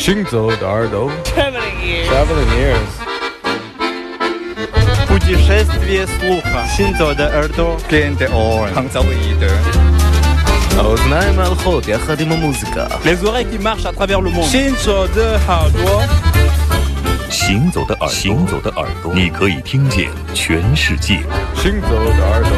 行走的耳朵，Traveling ears，путешествие слуха。行走的耳朵，Kente orange，Ансамбльит. А узнаем алхот якоди музика。Les oreilles qui marchent à travers le monde。行走的耳朵，行走的耳朵，你可以听见全世界。行走的耳朵。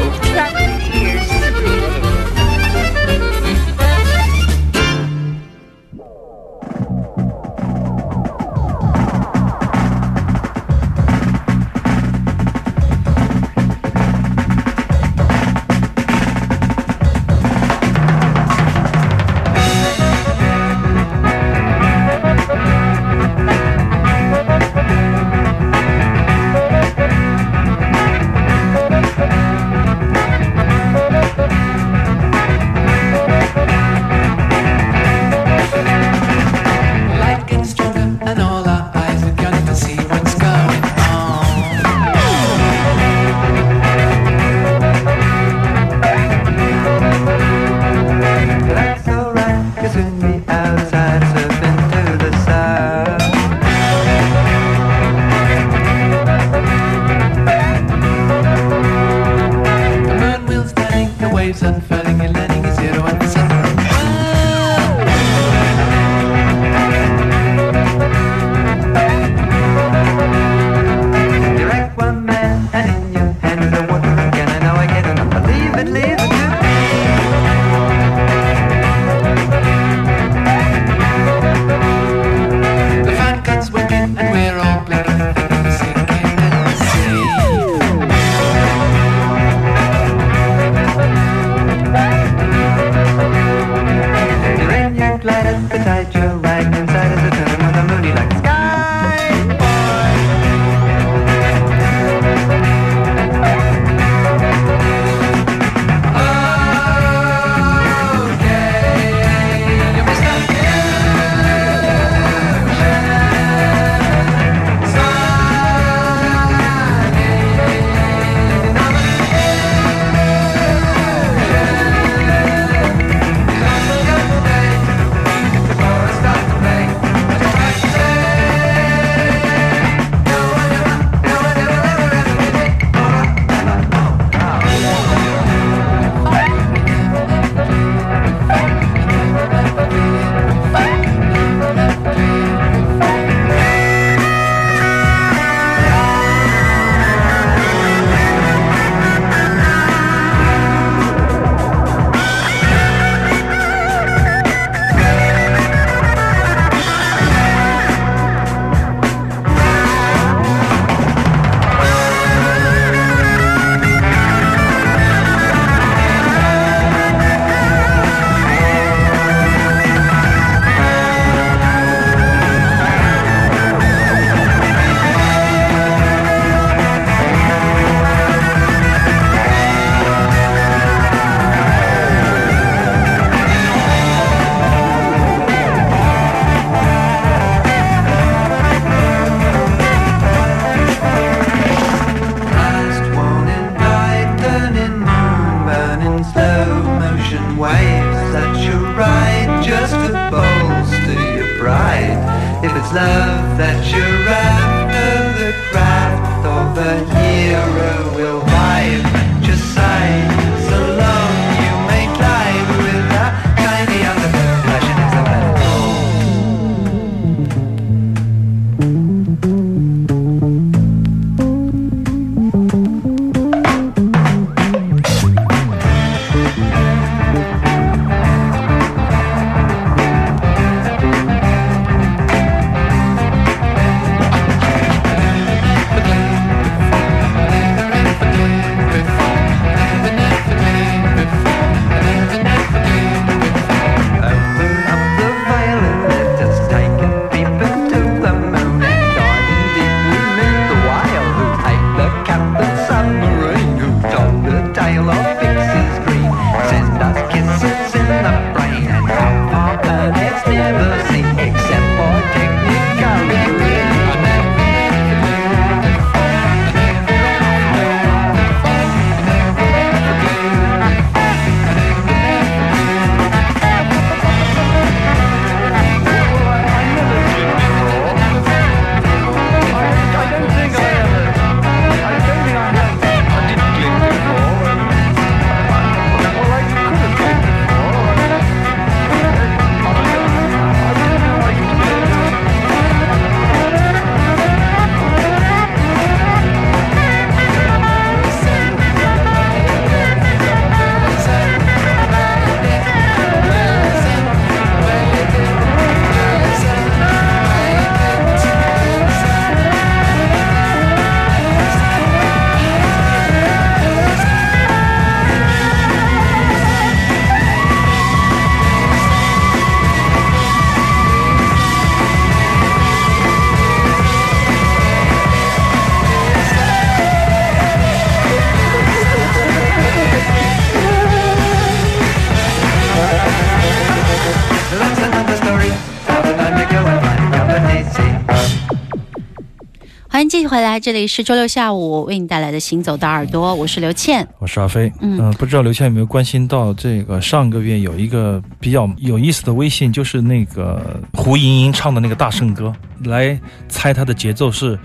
欢迎继续回来，这里是周六下午为你带来的《行走的耳朵》，我是刘倩，我是阿飞。嗯、不知道刘倩有没有关心到这个上个月有一个比较有意思的微信，就是那个胡莹莹唱的那个大圣歌，来猜他的节奏是。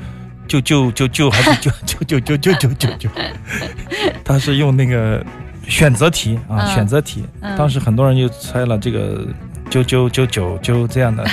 就就就就还是就就就就就就就就，他是用那个选择题啊，选择题，当时很多人就猜了这个九九九九九这样的，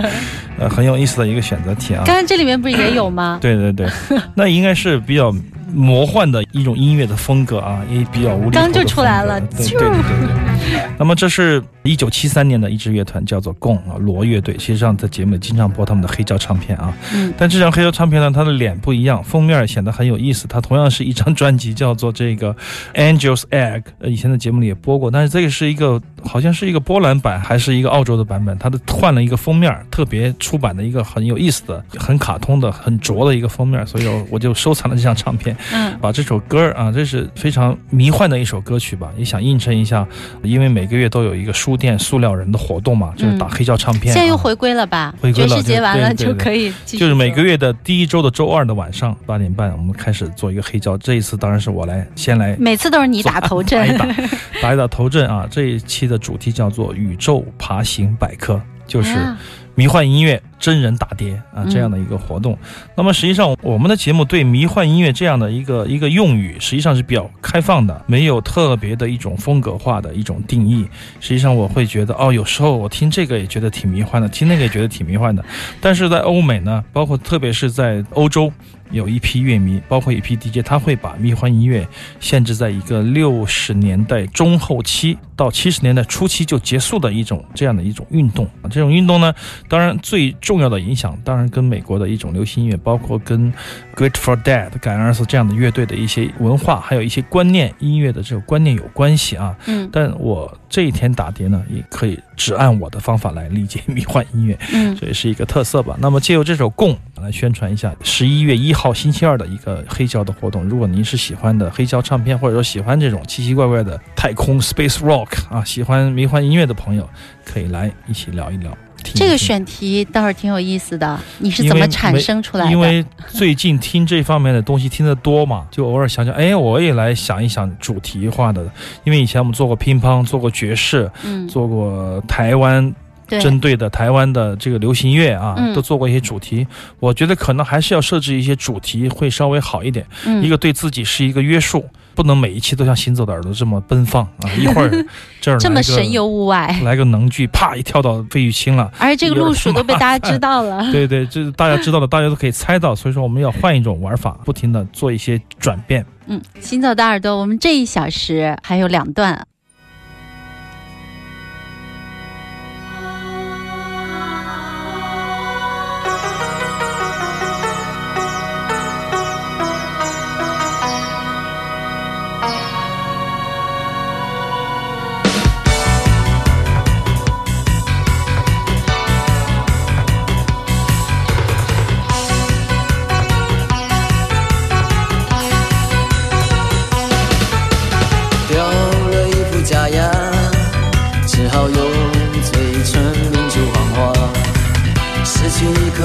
呃，很有意思的一个选择题啊。刚刚这里面不是也有吗？对对对，那应该是比较魔幻的一种音乐的风格啊，也比较无厘头刚就出来了对对对对。那么这是一九七三年的一支乐团，叫做贡啊罗乐队。其实上在节目里经常播他们的黑胶唱片啊，嗯但这张黑胶唱片呢，它的脸不一样，封面显得很有意思。它同样是一张专辑，叫做这个 Angel's Egg，呃，以前的节目里也播过，但是这个是一个好像是一个波兰版，还是一个澳洲的版本，它的换了一个封面，特别出版的一个很有意思的、很卡通的、很拙的一个封面，所以我我就收藏了这张唱片。嗯把这首歌啊，这是非常迷幻的一首歌曲吧，也想映衬一下，因为每个月都有一个书店塑料人的活动嘛，就是打黑胶唱片、啊现在又回归了吧？回归了爵士节完了就可以就是每个月的第一周的周二的晚上八点半，我们开始做一个黑胶。这一次当然是我来先来每次都是你打头阵打一打，打一打头阵啊！这一期的主题叫做“宇宙爬行百科”，就是啊迷幻音乐真人打碟啊这样的一个活动。那么实际上，我们的节目对迷幻音乐这样的一个一个用语，实际上是比较开放的，没有特别的一种风格化的一种定义。实际上，我会觉得哦，有时候我听这个也觉得挺迷幻的，听那个也觉得挺迷幻的。但是在欧美呢，包括特别是在欧洲。有一批乐迷，包括一批 DJ，他会把迷幻音乐限制在一个六十年代中后期到七十年代初期就结束的一种这样的一种运动。啊这种运动呢，当然最重要的影响，当然跟美国的一种流行音乐，包括跟 Grateful Dead、感恩二四这样的乐队的一些文化，还有一些观念、音乐的这个观念有关系啊。嗯但我这一天打碟呢，也可以只按我的方法来理解迷幻音乐。嗯这也是一个特色吧。那么借由这首《供》来宣传一下十一月一号星期二的一个黑胶的活动。如果您是喜欢的黑胶唱片，或者说喜欢这种奇奇怪怪的太空 （space rock） 啊，喜欢迷幻音乐的朋友，可以来一起聊一聊。听这个选题倒是挺有意思的，你是怎么产生出来的？因为最近听这方面的东西听得多嘛，就偶尔想想，哎，我也来想一想主题化的。因为以前我们做过乒乓，做过爵士，嗯，做过台湾，针对的台湾的这个流行乐啊，嗯都做过一些主题。我觉得可能还是要设置一些主题会稍微好一点，嗯一个对自己是一个约束，不能每一期都像行走的耳朵这么奔放啊！一会儿这儿这么神游物外，来个能剧，啪一跳到费玉清了。而且这个路数都被大家知道了。对对，这大家知道了，大家都可以猜到，所以说我们要换一种玩法，不停的做一些转变。嗯，行走的耳朵，我们这一小时还有两段。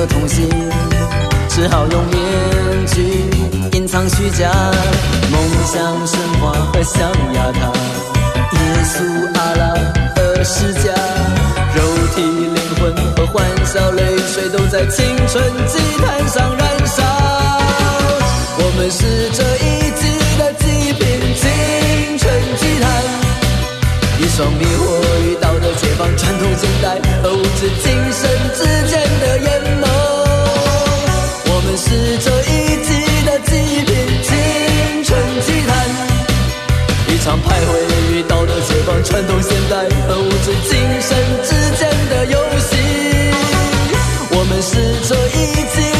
去一颗童心，只好用面具隐藏虚假。梦想神话和象牙塔，耶稣、阿拉和释迦，肉体、灵魂和欢笑、泪水都在青春祭坛上燃烧。我们是这一双迷惑与道德解放，传统现代和物质精神之间的眼眸。我们是这一季的祭品，青春祭坛，一场徘徊与道德解放，传统现代和物质精神之间的游戏。我们是这一季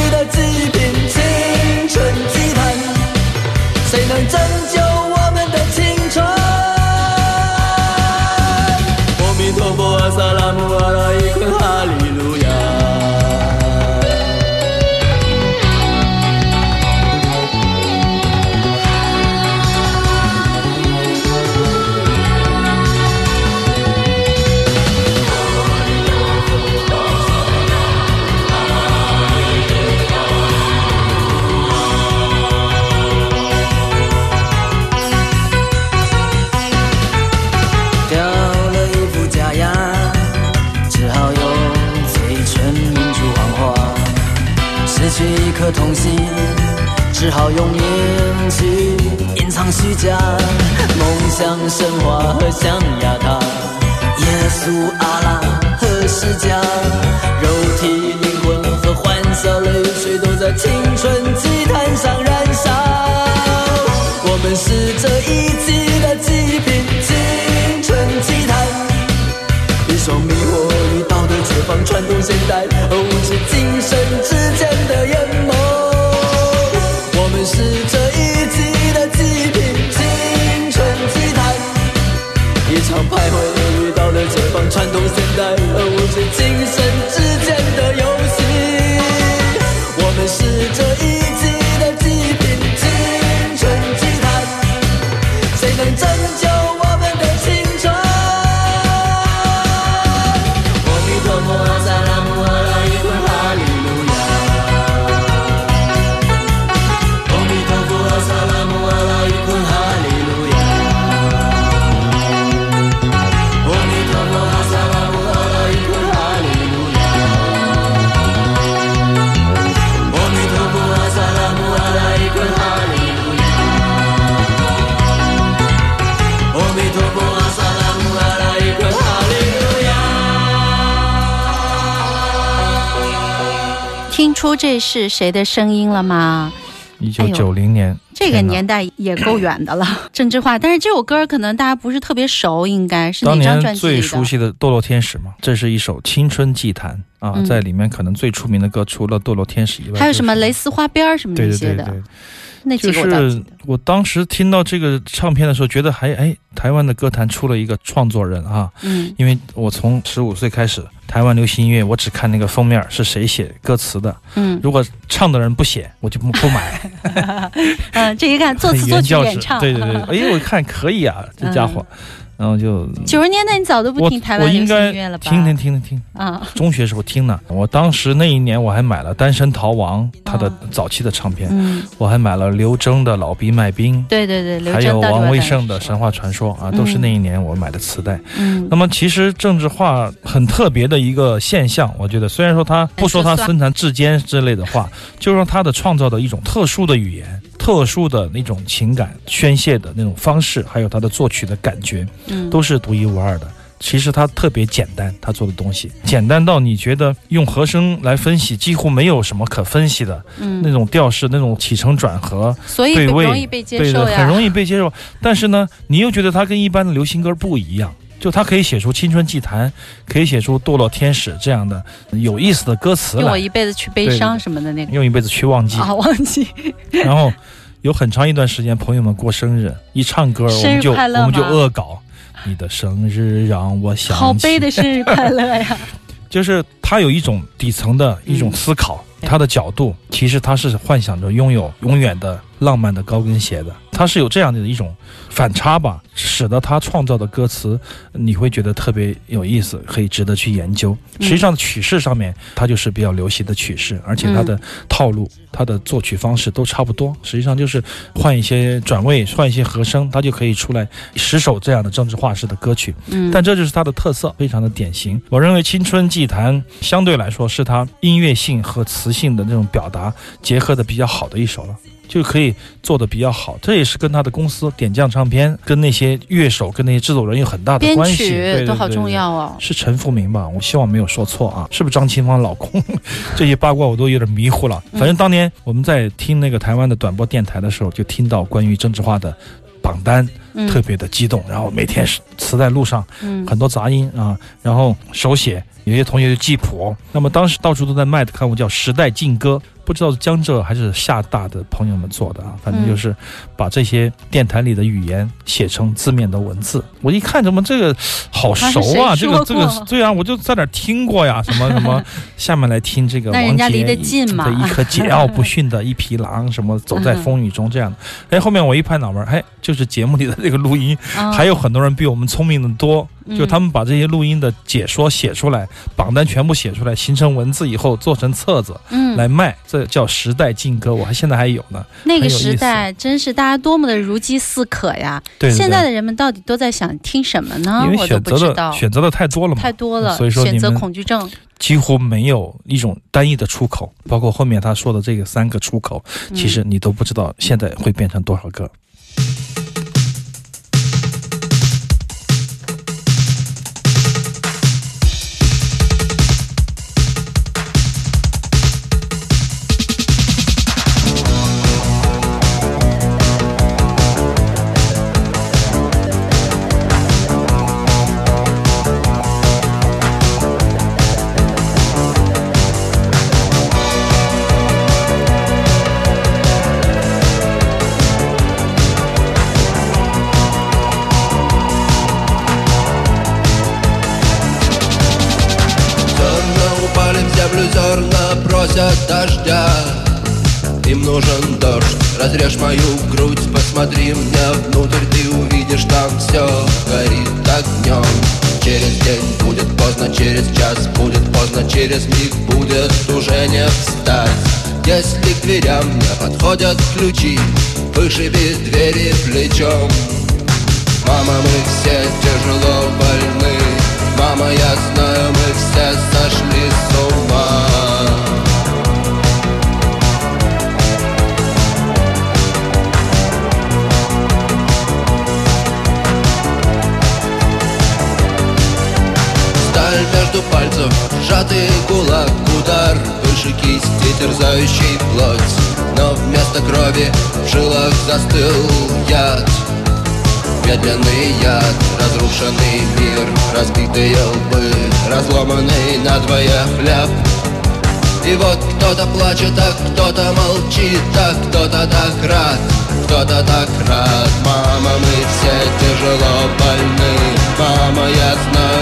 放，传这是谁的声音了吗？一九九零年，这个年代也够远的了，郑智化。但是这首歌可能大家不是特别熟，应该是哪当张年最？熟悉的《堕落天使》嘛，这是一首青春祭坛啊，嗯在里面可能最出名的歌，除了《堕落天使》以外，还有什么蕾丝花边什么对那些的，对对对，那几就是。我当时听到这个唱片的时候，觉得还哎，台湾的歌坛出了一个创作人啊，嗯因为我从十五岁开始，台湾流行音乐，我只看那个封面是谁写歌词的，嗯。如果唱的人不写，我就不不买。嗯，这一看作词作曲演唱，对 对对，哎，我看可以啊，这家伙，然后就九十年代你早都不听台湾流音乐了吧？听听听听听，啊，中学时候听呢。我当时那一年我还买了《单身逃亡》他的早期的唱片，嗯，我还买了刘铮的《老逼卖冰》。对对对，刘还有王威胜的神话传说啊，都是那一年我买的磁带。嗯那么其实政治化很特别的一个现象，我觉得虽然说他不说他身残志坚之类的话，就说他的创造的一种特殊的语言、特殊的那种情感宣泄的那种方式，还有他的作曲的感觉，嗯。都是独一无二的。其实他特别简单，他做的东西。简单到你觉得用和声来分析几乎没有什么可分析的嗯。那种调式、那种起承转合，所以对位容易被接对对，受呀，很容易被接受。但是呢，你又觉得他跟一般的流行歌不一样，就他可以写出青春祭坛，可以写出堕落天使这样的有意思的歌词来，用我一辈子去悲伤什么的那个。用一辈子去忘记。啊，忘记。然后有很长一段时间，朋友们过生日，一唱歌我们就我们就恶搞。你的生日让我想起，好悲的生日快乐呀，就是他有一种底层的一种思考，对。他的角度其实他是幻想着拥有永远的浪漫的高跟鞋的，他是有这样的一种反差吧，使得他创造的歌词你会觉得特别有意思，可以值得去研究。实际上曲式上面，它就是比较流行的曲式，而且它的套路、它的作曲方式都差不多。实际上就是换一些转位，换一些和声，它就可以出来十首这样的政治化式的歌曲。嗯，但这就是它的特色，非常的典型。我认为《青春祭坛》相对来说是它音乐性和词性的那种表达结合的比较好的一首了。就可以做的比较好，这也是跟他的公司点将唱片、跟那些乐手、跟那些制作人有很大的关系，对曲对对都好重要哦。是陈福明吧？我希望没有说错啊，是不是张清芳老公？这些八卦我都有点迷糊了。反正当年我们在听那个台湾的短波电台的时候，就听到关于郑智化的榜单，嗯特别的激动。然后每天是磁带路上嗯很多杂音啊，然后手写，有些同学就记谱。那么当时到处都在卖的刊物叫《时代劲歌》，不知道是江浙还是厦大的朋友们做的啊，反正就是把这些电台里的语言写成字面的文字。我一看，怎么这个好熟啊？这个这个对啊，我就在哪儿听过呀？什么什么，下面来听这个王杰的一颗桀骜不驯的一匹狼，什么走在风雨中这样的。哎，后面我一拍脑门儿，哎，就是节目里的这个录音，啊还有很多人比我们聪明的多，嗯就他们把这些录音的解说写出来榜单全部写出来形成文字以后做成册子来卖这叫时代劲歌我还现在还有呢那个时代真是大家多么的如饥似渴呀现在的人们到底都在想听什么呢？因为选择的选择的太多了嘛太多了所以说选择恐惧症几乎没有一种单一的出口包括后面他说的这个三个出口其实你都不知道现在会变成多少个。Зерна просят дождя. Им нужен дождь, разрежь мою грудь Посмотри мне внутрь, ты увидишь там все Горит огнем Через день будет поздно, через час будет поздно. Через миг будет уже не встать. Если к дверям не подходят ключи Вышиби двери плечом. Мама, мы все тяжело больны. Мама, я знаю, мы все сошли с ума Выше кисти, терзающий плоть Но вместо крови в жилах застыл яд. Медленный яд, разрушенный мир Разбитые лбы, разломанный надвое хлеб. И вот кто-то плачет, а кто-то молчит А кто-то так рад, кто-то так рад. Мама, мы все тяжело больны. Мама, я знаю,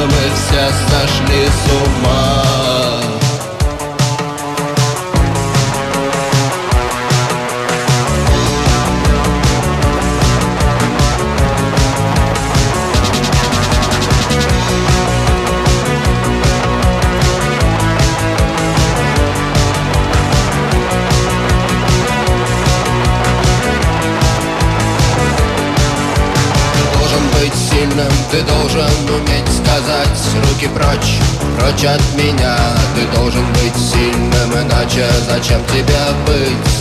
зачем тебе быть?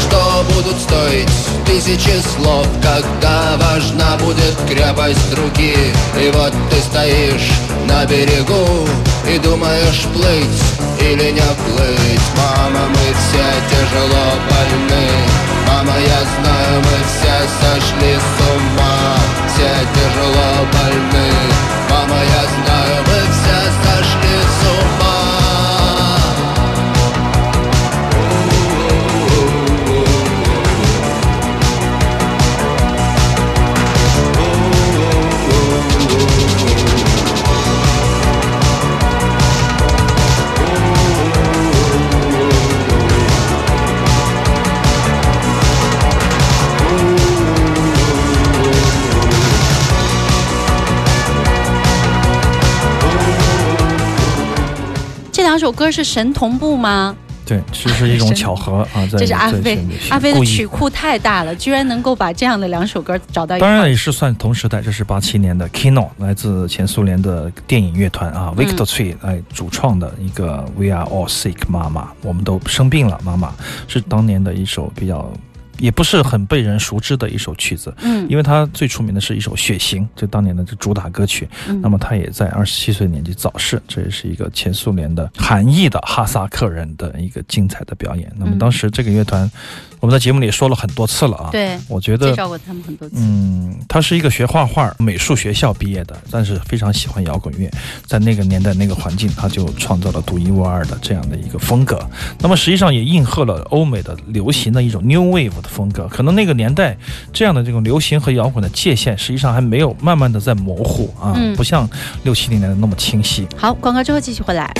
Что будут стоить тысячи слов Когда важна будет крепость руки? И вот ты стоишь на берегу И думаешь плыть или не плыть? Мама, мы все тяжело больны. Мама, я знаю, мы все сошли с ума. Все тяжело больны. Мама, я знаю, 两首歌是神同步吗？对，这是一种巧合啊，在这是阿飞，阿飞的曲库太大了，居然能够把这样的两首歌找到一当。然也是算同时代，这是八七年的 Kino，来自前苏联的电影乐团啊、嗯 v i c t o r Tree 来主创的一个 We Are All Sick 妈妈，我们都生病了，妈妈是当年的一首比较。也不是很被人熟知的一首曲子，嗯因为它最出名的是一首《血型》，就当年的这主打歌曲。嗯那么他也在二十七岁年纪早逝，这也是一个前苏联的韩裔的哈萨克人的一个精彩的表演。那么当时这个乐团，我们在节目里说了很多次了啊。对我觉得介绍过他们很多次。嗯，他是一个学画画、美术学校毕业的，但是非常喜欢摇滚乐，在那个年代、那个环境，他就创造了独一无二的这样的一个风格。那么实际上也应和了欧美的流行的一种 New Wave 的风格。可能那个年代这样的这种流行和摇滚的界限，实际上还没有慢慢的在模糊啊，嗯不像六七零年代那么清晰。好，广告之后继续回来。